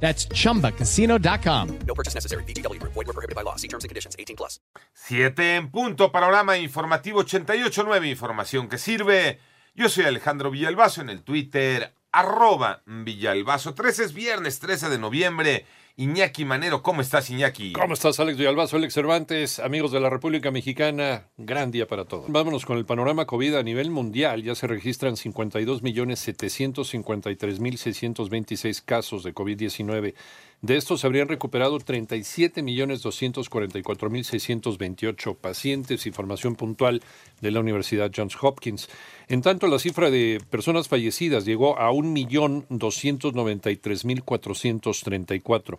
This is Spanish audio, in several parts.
That's chumbacasino.com. No purchase necessary. BGW. Void were prohibited by law. See terms and conditions. 18 plus. 7 en punto, panorama informativo 88.9, información que sirve. Yo soy Alejandro Villalbazo en el Twitter, arroba Villalbazo. 13 es viernes, 13 de noviembre. Iñaki Manero, ¿cómo estás, Iñaki? ¿Cómo estás, Alex Villalbazo, Alex Cervantes, amigos de la República Mexicana? Gran día para todos. Vámonos con el panorama COVID a nivel mundial. Ya se registran 52 millones 753 mil 626 casos de COVID-19. De estos se habrían recuperado 37 millones 244 mil 628 pacientes, información puntual de la Universidad Johns Hopkins. En tanto, la cifra de personas fallecidas llegó a 1.293.434.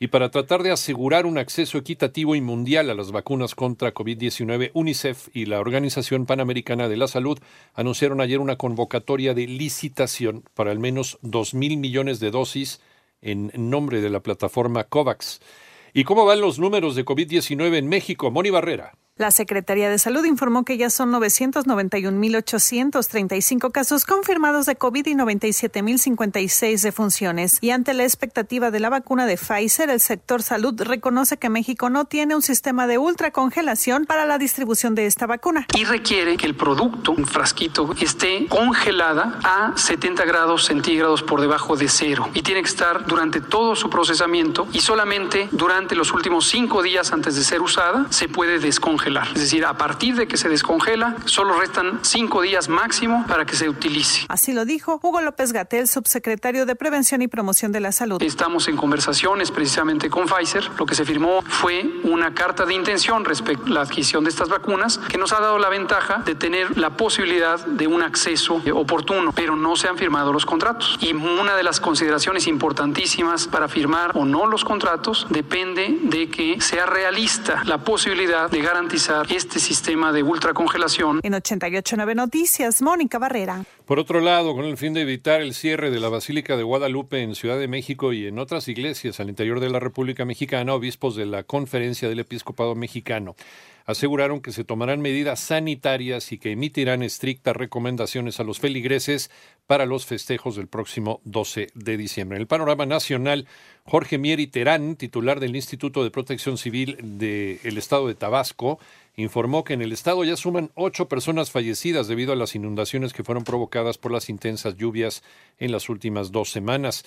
Y para tratar de asegurar un acceso equitativo y mundial a las vacunas contra COVID-19, UNICEF y la Organización Panamericana de la Salud anunciaron ayer una convocatoria de licitación para al menos 2.000 millones de dosis en nombre de la plataforma COVAX. ¿Y cómo van los números de COVID-19 en México? Moni Barrera. La Secretaría de Salud informó que ya son 991.835 casos confirmados de COVID y 97.056 defunciones. Y ante la expectativa de la vacuna de Pfizer, el sector salud reconoce que México no tiene un sistema de ultracongelación para la distribución de esta vacuna. Y requiere que el producto, un frasquito, esté congelada a 70 grados centígrados por debajo de cero. Y tiene que estar durante todo su procesamiento y solamente durante los últimos cinco días antes de ser usada se puede descongelar. Es decir, a partir de que se descongela, solo restan cinco días máximo para que se utilice. Así lo dijo Hugo López Gatel, subsecretario de Prevención y Promoción de la Salud. Estamos en conversaciones precisamente con Pfizer. Lo que se firmó fue una carta de intención respecto a la adquisición de estas vacunas que nos ha dado la ventaja de tener la posibilidad de un acceso oportuno, pero no se han firmado los contratos. Y una de las consideraciones importantísimas para firmar o no los contratos depende de que sea realista la posibilidad de garantizar este sistema de ultracongelación. En 889 Noticias, Mónica Barrera. Por otro lado, con el fin de evitar el cierre de la Basílica de Guadalupe en Ciudad de México y en otras iglesias al interior de la República Mexicana, obispos de la Conferencia del Episcopado Mexicano aseguraron que se tomarán medidas sanitarias y que emitirán estrictas recomendaciones a los feligreses para los festejos del próximo 12 de diciembre. En el panorama nacional, Jorge Mieri Terán, titular del Instituto de Protección Civil del Estado de Tabasco, informó que en el estado ya suman ocho personas fallecidas debido a las inundaciones que fueron provocadas por las intensas lluvias en las últimas dos semanas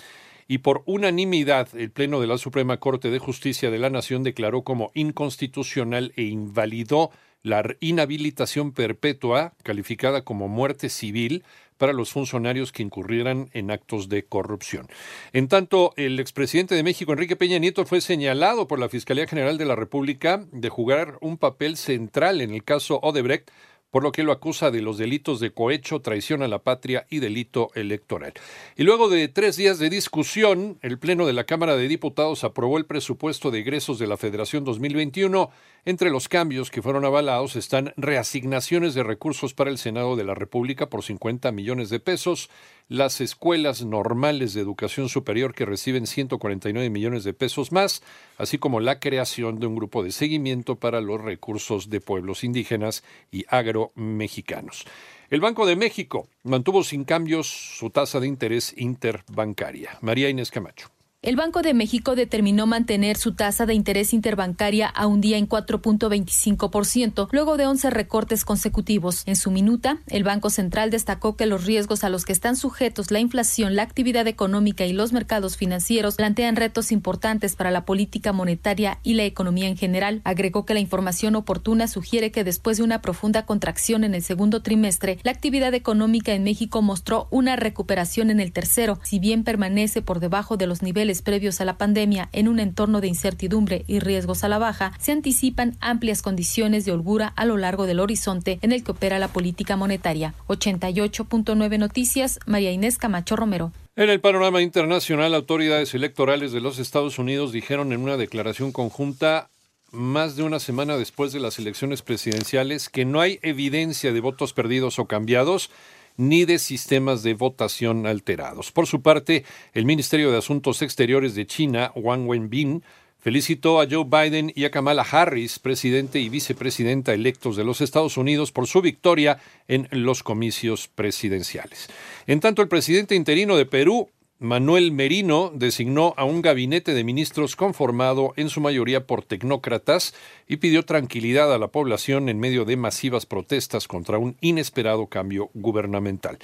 y por unanimidad el Pleno de la Suprema Corte de Justicia de la Nación declaró como inconstitucional e invalidó la inhabilitación perpetua, calificada como muerte civil, para los funcionarios que incurrieran en actos de corrupción. En tanto, el expresidente de México, Enrique Peña Nieto, fue señalado por la Fiscalía General de la República de jugar un papel central en el caso Odebrecht por lo que lo acusa de los delitos de cohecho, traición a la patria y delito electoral. Y luego de tres días de discusión, el Pleno de la Cámara de Diputados aprobó el presupuesto de egresos de la Federación 2021. Entre los cambios que fueron avalados están reasignaciones de recursos para el Senado de la República por 50 millones de pesos, las escuelas normales de educación superior que reciben 149 millones de pesos más, así como la creación de un grupo de seguimiento para los recursos de pueblos indígenas y agromexicanos. El Banco de México mantuvo sin cambios su tasa de interés interbancaria. María Inés Camacho. El Banco de México determinó mantener su tasa de interés interbancaria a un día en 4.25%, luego de 11 recortes consecutivos. En su minuta, el Banco Central destacó que los riesgos a los que están sujetos la inflación, la actividad económica y los mercados financieros plantean retos importantes para la política monetaria y la economía en general. Agregó que la información oportuna sugiere que después de una profunda contracción en el segundo trimestre, la actividad económica en México mostró una recuperación en el tercero, si bien permanece por debajo de los previos a la pandemia en un entorno de incertidumbre y riesgos a la baja, se anticipan amplias condiciones de holgura a lo largo del horizonte en el que opera la política monetaria. 88.9 Noticias, María Inés Camacho Romero. En el panorama internacional, autoridades electorales de los Estados Unidos dijeron en una declaración conjunta más de una semana después de las elecciones presidenciales, que no hay evidencia de votos perdidos o cambiados ni de sistemas de votación alterados. Por su parte, el Ministerio de Asuntos Exteriores de China, Wang Wenbin, felicitó a Joe Biden y a Kamala Harris, presidente y vicepresidenta electos de los Estados Unidos, por su victoria en los comicios presidenciales. En tanto, el presidente interino de Perú, Manuel Merino designó a un gabinete de ministros conformado en su mayoría por tecnócratas y pidió tranquilidad a la población en medio de masivas protestas contra un inesperado cambio gubernamental.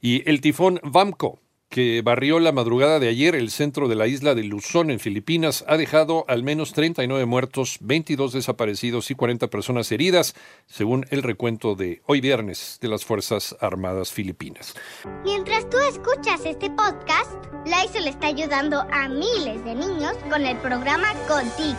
Y el tifón Vamco, que barrió la madrugada de ayer el centro de la isla de Luzón en Filipinas, ha dejado al menos 39 muertos, 22 desaparecidos y 40 personas heridas, según el recuento de hoy viernes de las Fuerzas Armadas Filipinas. Mientras tú escuchas este podcast, Lysol está ayudando a miles de niños con el programa Contigo,